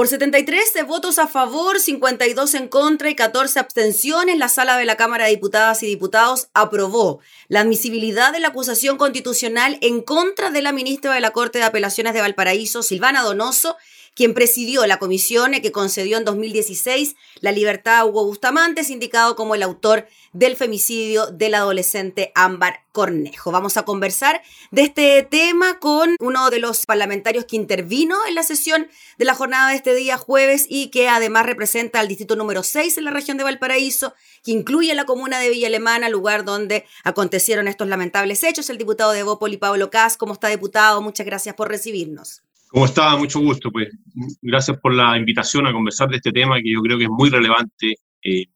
Por 73 votos a favor, 52 en contra y 14 abstenciones, la sala de la Cámara de Diputadas y Diputados aprobó la admisibilidad de la acusación constitucional en contra de la ministra de la Corte de Apelaciones de Valparaíso, Silvana Donoso, quien presidió la comisión que concedió en 2016 la libertad a Hugo Bustamante, indicado como el autor del femicidio del adolescente Ámbar Cornejo. Vamos a conversar de este tema con uno de los parlamentarios que intervino en la sesión de la jornada de este día jueves y que además representa al distrito número 6 en la región de Valparaíso, que incluye la comuna de Villa Alemana, lugar donde acontecieron estos lamentables hechos. El diputado de Bópoli, Pablo Cas, ¿cómo está diputado? Muchas gracias por recibirnos. ¿Cómo está? Mucho gusto. Pues gracias por la invitación a conversar de este tema que yo creo que es muy relevante eh,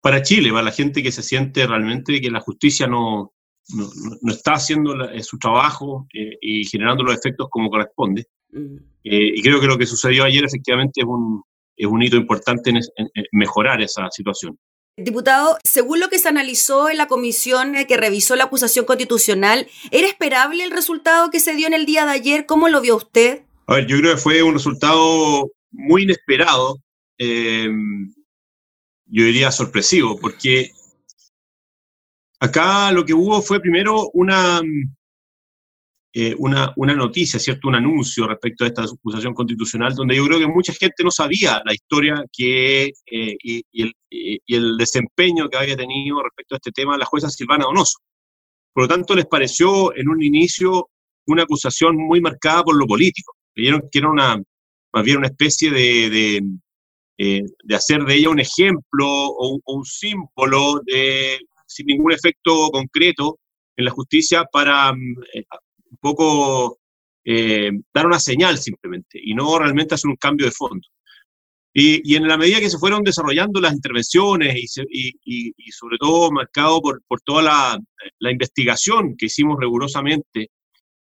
para Chile, para la gente que se siente realmente que la justicia no, no, está haciendo eh, su trabajo eh, y generando los efectos como corresponde. Mm. y creo que lo que sucedió ayer efectivamente es un, es un hito importante en mejorar esa situación. Diputado, según lo que se analizó en la comisión que revisó la acusación constitucional, ¿era esperable el resultado que se dio en el día de ayer? ¿Cómo lo vio usted? A ver, yo creo que fue un resultado muy inesperado, em, yo diría sorpresivo, porque acá lo que hubo fue primero una, eh, una, una, noticia, ¿cierto? Un anuncio respecto a esta acusación constitucional, donde yo creo que mucha gente no sabía la historia que, eh, y, el, y, el, desempeño que había tenido respecto a este tema la jueza Silvana Donoso. Por lo tanto, les pareció en un inicio una acusación muy marcada por lo político. Creyeron que era una, más bien una especie de, de, eh, de hacer de ella un ejemplo o o un símbolo de, sin ningún efecto concreto en la justicia para un poco eh, dar una señal simplemente y no realmente hacer un cambio de fondo. Y, en la medida que se fueron desarrollando las intervenciones y, y, sobre todo marcado por, por toda la, la, investigación que hicimos rigurosamente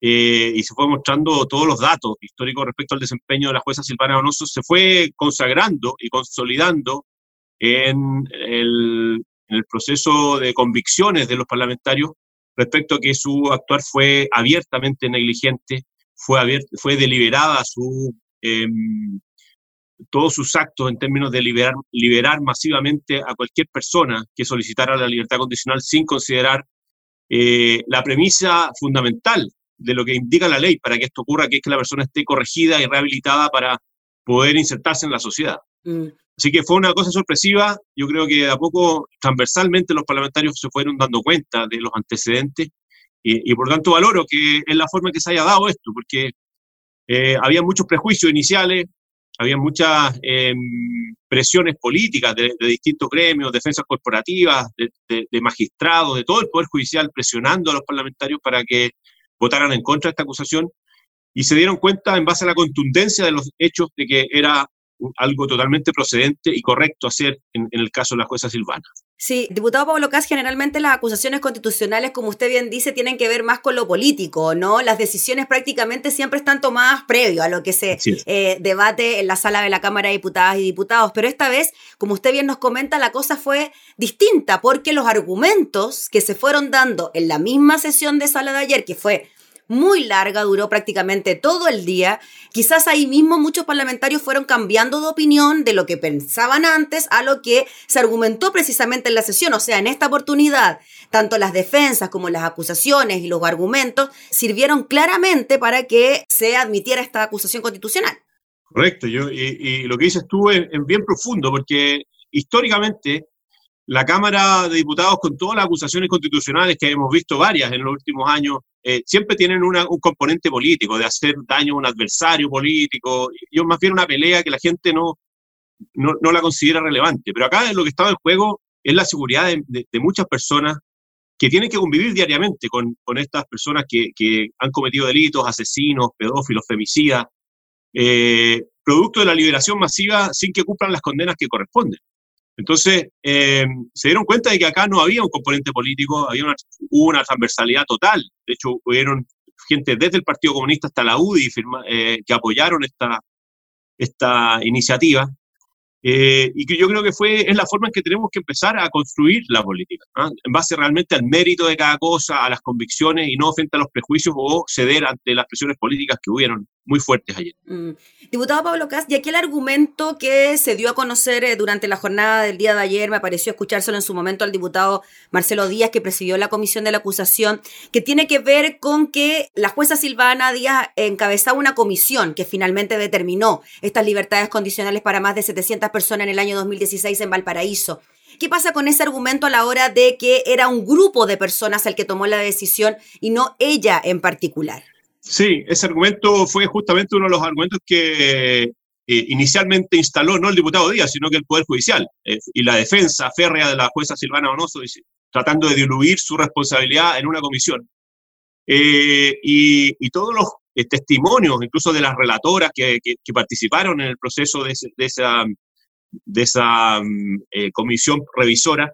eh, y se fue mostrando todos los datos históricos respecto al desempeño de la jueza Silvana Donoso, se fue consagrando y consolidando en el, en el proceso de convicciones de los parlamentarios respecto a que su actuar fue abiertamente negligente, fue, fue deliberada su, em, todos sus actos en términos de liberar, liberar masivamente a cualquier persona que solicitara la libertad condicional sin considerar eh, la premisa fundamental de lo que indica la ley para que esto ocurra, que es que la persona esté corregida y rehabilitada para poder insertarse en la sociedad. Mm. Así que fue una cosa sorpresiva. Yo creo que a poco, transversalmente, los parlamentarios se fueron dando cuenta de los antecedentes y, por tanto valoro que es la forma en que se haya dado esto, porque eh, había muchos prejuicios iniciales, había muchas em, presiones políticas de, distintos gremios, defensas corporativas, de, de, magistrados, de todo el Poder Judicial presionando a los parlamentarios para que votaran en contra de esta acusación y se dieron cuenta en base a la contundencia de los hechos de que era algo totalmente procedente y correcto hacer en, el caso de la jueza Silvana. Sí, diputado Pablo Cas, generalmente las acusaciones constitucionales, como usted bien dice, tienen que ver más con lo político, ¿no? Las decisiones prácticamente siempre están tomadas previo a lo que se eh, debate en la sala de la Cámara de Diputadas y Diputados. Pero esta vez, como usted bien nos comenta, la cosa fue distinta porque los argumentos que se fueron dando en la misma sesión de sala de ayer, que fue muy larga, duró prácticamente todo el día. Quizás ahí mismo muchos parlamentarios fueron cambiando de opinión de lo que pensaban antes a lo que se argumentó precisamente en la sesión. O sea, en esta oportunidad, tanto las defensas como las acusaciones y los argumentos sirvieron claramente para que se admitiera esta acusación constitucional. Correcto, yo, y, lo que dices tú es bien profundo, porque históricamente la Cámara de Diputados, con todas las acusaciones constitucionales que hemos visto varias en los últimos años, eh, siempre tienen un componente político, de hacer daño a un adversario político, y más bien una pelea que la gente no, no, la considera relevante. Pero acá lo que estaba en juego es la seguridad de, muchas personas que tienen que convivir diariamente con, estas personas que, han cometido delitos, asesinos, pedófilos, femicidas, eh, producto de la liberación masiva sin que cumplan las condenas que corresponden. Entonces, eh, se dieron cuenta de que acá no había un componente político, había una, una transversalidad total. De hecho, hubieron gente desde el Partido Comunista hasta la UDI eh, que apoyaron esta, esta iniciativa. Eh, y que yo creo que fue, es la forma en que tenemos que empezar a construir la política, ¿ah? en base realmente al mérito de cada cosa, a las convicciones y no frente a los prejuicios o ceder ante las presiones políticas que hubieron muy fuertes ayer. Mm. Diputado Pablo Cas, y aquel argumento que se dio a conocer eh, durante la jornada del día de ayer, me pareció escuchárselo en su momento al diputado Marcelo Díaz, que presidió la comisión de la acusación, que tiene que ver con que la jueza Silvana Díaz encabezaba una comisión que finalmente determinó estas libertades condicionales para más de 700 personas en el año 2016 en Valparaíso. ¿Qué pasa con ese argumento a la hora de que era un grupo de personas el que tomó la decisión y no ella en particular? Sí, ese argumento fue justamente uno de los argumentos que eh, inicialmente instaló no el diputado Díaz, sino que el Poder Judicial eh, y la defensa férrea de la jueza Silvana Donoso, tratando de diluir su responsabilidad en una comisión. Eh, y, todos los testimonios, incluso de las relatoras que, participaron en el proceso de, esa, de esa mm, comisión revisora,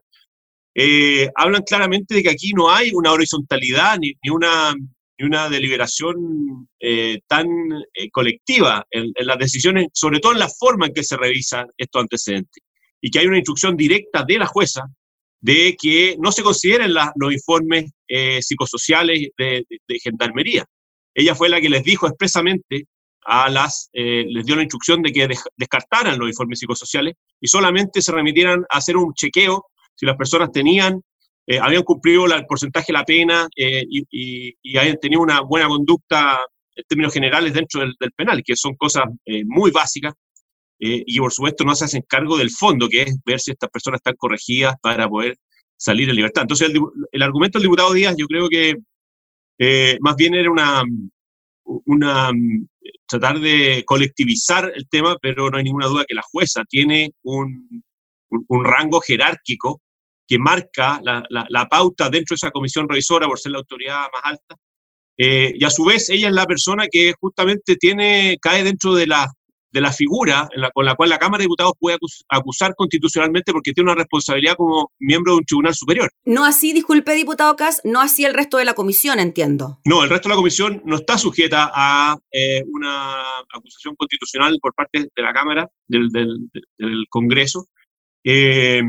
hablan claramente de que aquí no hay una horizontalidad ni, ni una y una deliberación eh, tan eh, colectiva en, las decisiones, sobre todo en la forma en que se revisan estos antecedentes, y que hay una instrucción directa de la jueza de que no se consideren los informes eh, psicosociales de, gendarmería. Ella fue la que les dijo expresamente a las, les dio la instrucción de que descartaran los informes psicosociales y solamente se remitieran a hacer un chequeo si las personas tenían eh, habían cumplido el porcentaje de la pena eh, y, habían tenido una buena conducta en términos generales dentro del, penal, que son cosas eh, muy básicas. y por supuesto no se hacen cargo del fondo, que es ver si estas personas están corregidas para poder salir en libertad. Entonces, el, argumento del diputado Díaz, yo creo que más bien era una, una tratar de colectivizar el tema, pero no hay ninguna duda que la jueza tiene un, un rango jerárquico que marca la, pauta dentro de esa comisión revisora por ser la autoridad más alta. Eh, y a su vez, ella es la persona que justamente tiene, cae dentro de la, de la figura con la cual la Cámara de Diputados puede acusar constitucionalmente porque tiene una responsabilidad como miembro de un tribunal superior. No así, disculpe, diputado Cas, no así el resto de la comisión, entiendo. No, el resto de la comisión no está sujeta a eh, una acusación constitucional por parte de la Cámara, del, del Congreso. Eh,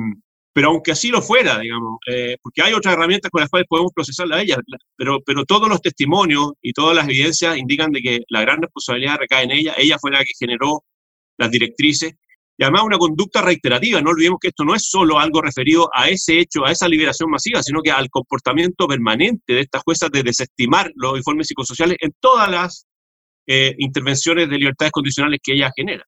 pero aunque así lo fuera, digamos, eh, porque hay otras herramientas con las cuales podemos procesarla a ella, pero, pero todos los testimonios y todas las evidencias indican de que la gran responsabilidad recae en ella, ella fue la que generó las directrices, y además una conducta reiterativa, no olvidemos que esto no es solo algo referido a ese hecho, a esa liberación masiva, sino que al comportamiento permanente de estas juezas de desestimar los informes psicosociales en todas las eh, intervenciones de libertades condicionales que ella genera.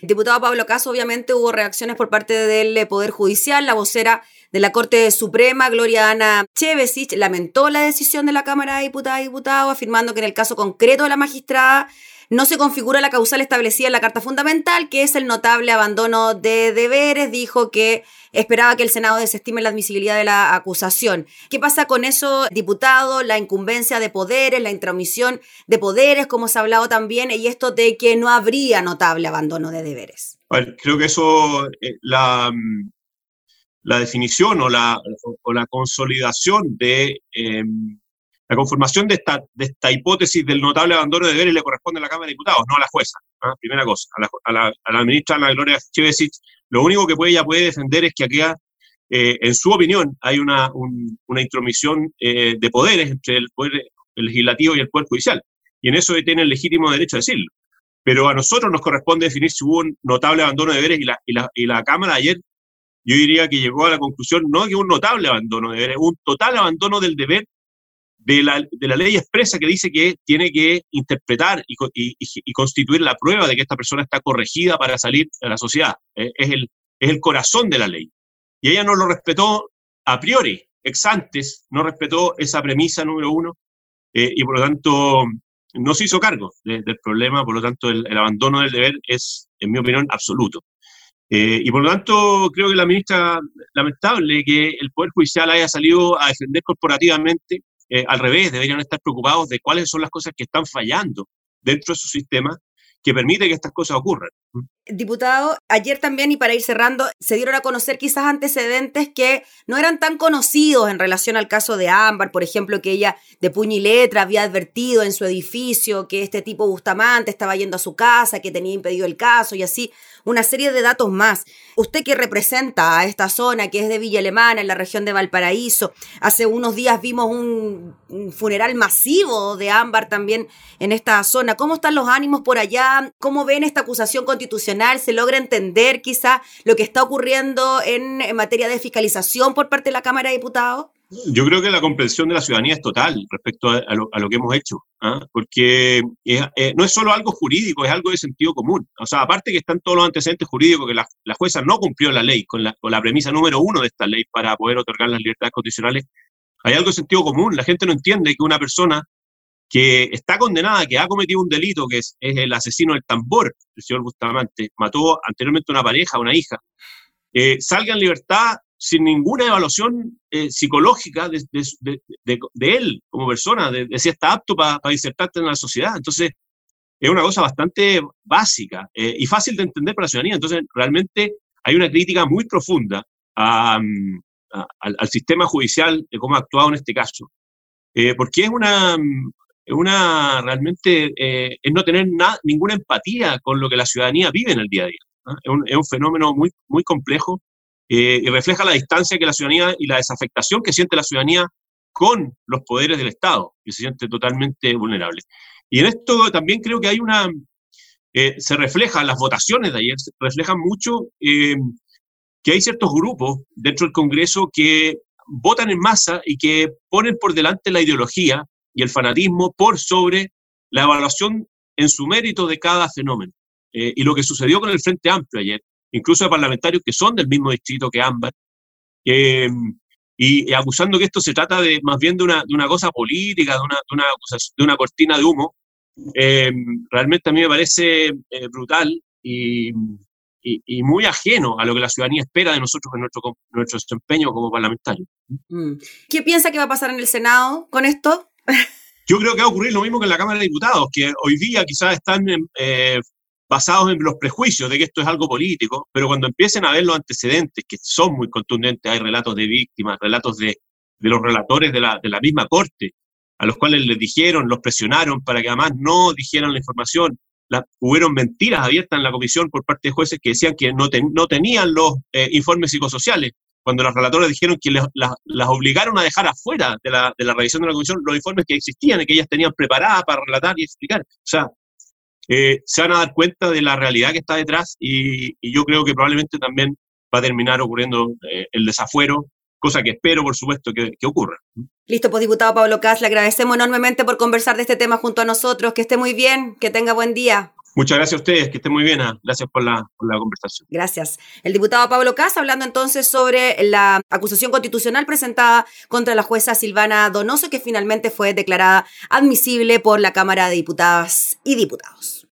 Diputado Pablo Caso, obviamente hubo reacciones por parte del eh, Poder Judicial. La vocera de la Corte Suprema, Gloria Ana Chevesich, lamentó la decisión de la Cámara de Diputadas y Diputados, afirmando que en el caso concreto de la magistrada no se configura la causal establecida en la Carta Fundamental, que es el notable abandono de deberes. Dijo que esperaba que el Senado desestime la admisibilidad de la acusación. ¿Qué pasa con eso, diputado? La incumbencia de poderes, la intromisión de poderes, como se ha hablado también, y esto de que no habría notable abandono de deberes. creo que eso, eh, la, la, definición o la, o la consolidación de... Em, la conformación de esta, de esta hipótesis del notable abandono de deberes le corresponde a la Cámara de Diputados, no a la jueza. Primera cosa. A la, a, la, a la, ministra Ana Gloria Chevesic, lo único que puede, ella puede defender es que aquí, eh, en su opinión, hay una, una intromisión eh, de poderes entre el poder legislativo y el poder judicial. Y en eso tiene el legítimo derecho a decirlo. Pero a nosotros nos corresponde definir si hubo un notable abandono de deberes y la, y la, y la Cámara ayer yo diría que llegó a la conclusión no que un notable abandono de deberes, un total abandono del deber de la, de la, ley expresa que dice que tiene que interpretar y, constituir la prueba de que esta persona está corregida para salir a la sociedad. Eh, es, el, es el corazón de la ley. Y ella no lo respetó a priori, ex antes, no respetó esa premisa número uno eh, y por lo tanto no se hizo cargo del problema, por lo tanto el, abandono del deber es, en mi opinión, absoluto. Eh, y por lo tanto, creo que la ministra, lamentable que el Poder Judicial haya salido a defender corporativamente eh, al revés, deberían estar preocupados de cuáles son las cosas que están fallando dentro de su sistema que permite que estas cosas ocurran. Diputado, ayer también, y para ir cerrando, se dieron a conocer quizás antecedentes que no eran tan conocidos en relación al caso de Ámbar, por ejemplo, que ella de puño y letra había advertido en su edificio que este tipo Bustamante estaba yendo a su casa, que tenía impedido el caso y así una serie de datos más. Usted que representa a esta zona, que es de Villa Alemana, en la región de Valparaíso, hace unos días vimos un, funeral masivo de Ámbar también en esta zona. ¿Cómo están los ánimos por allá? ¿Cómo ven esta acusación constitucional? ¿Se logra entender quizá lo que está ocurriendo en, materia de fiscalización por parte de la Cámara de Diputados? Yo creo que la comprensión de la ciudadanía es total respecto a, lo, que hemos hecho, ¿ah? porque eh, no es solo algo jurídico, es algo de sentido común. O sea, aparte que están todos los antecedentes jurídicos, que la, jueza no cumplió la ley con la, con la premisa número uno de esta ley para poder otorgar las libertades constitucionales, hay algo de sentido común. La gente no entiende que una persona que está condenada, que ha cometido un delito, que es, el asesino del tambor, el señor Bustamante, mató anteriormente una pareja, una hija, eh, salga en libertad sin ninguna evaluación eh, psicológica de, él como persona, de, si está apto para disertarte en la sociedad. Entonces, es una cosa bastante básica eh, y fácil de entender para la ciudadanía. Entonces, realmente hay una crítica muy profunda mm, al, sistema judicial de cómo ha actuado en este caso. Eh, porque es una, una realmente, es no tener ninguna empatía con lo que la ciudadanía vive en el día a día. Es, un, es, un, fenómeno muy, muy complejo eh, y refleja la distancia que la ciudadanía y la desafectación que siente la ciudadanía con los poderes del Estado, que se siente totalmente vulnerable. Y en esto también creo que hay una, eh, se refleja, las votaciones de ayer reflejan mucho eh, que hay ciertos grupos dentro del Congreso que votan en masa y que ponen por delante la ideología y el fanatismo por sobre la evaluación en su mérito de cada fenómeno. y lo que sucedió con el Frente Amplio ayer, incluso de parlamentarios que son del mismo distrito que Ámbar, y, acusando que esto se trata de más bien de una, de una cosa política, de una, de una, de una cortina de humo, em, realmente a mí me parece eh, brutal y, y, muy ajeno a lo que la ciudadanía espera de nosotros en nuestro, nuestro desempeño como parlamentarios. Mm. ¿Qué piensa que va a pasar en el Senado con esto? Yo creo que va a ocurrir lo mismo que en la Cámara de Diputados, que hoy día quizás están eh, basados en los prejuicios de que esto es algo político, pero cuando empiecen a ver los antecedentes, que son muy contundentes, hay relatos de víctimas, relatos de, los relatores de la, misma corte, a los cuales les dijeron, los presionaron para que además no dijeran la información. La, hubieron mentiras abiertas en la comisión por parte de jueces que decían que no, no tenían los eh, informes psicosociales, cuando los relatores dijeron que las obligaron a dejar afuera de la, de la revisión de la comisión los informes que existían y que ellas tenían preparadas para relatar y explicar. O sea, eh, se van a dar cuenta de la realidad que está detrás y, yo creo que probablemente también va a terminar ocurriendo eh, el desafuero, cosa que espero, por supuesto, que, ocurra. Listo, pues diputado Pablo Cas, le agradecemos enormemente por conversar de este tema junto a nosotros. Que esté muy bien, que tenga buen día. Muchas gracias a ustedes, que estén muy bien. Ah, gracias por la, conversación. Gracias. El diputado Pablo Cas hablando entonces sobre la acusación constitucional presentada contra la jueza Silvana Donoso, que finalmente fue declarada admisible por la Cámara de Diputadas y Diputados.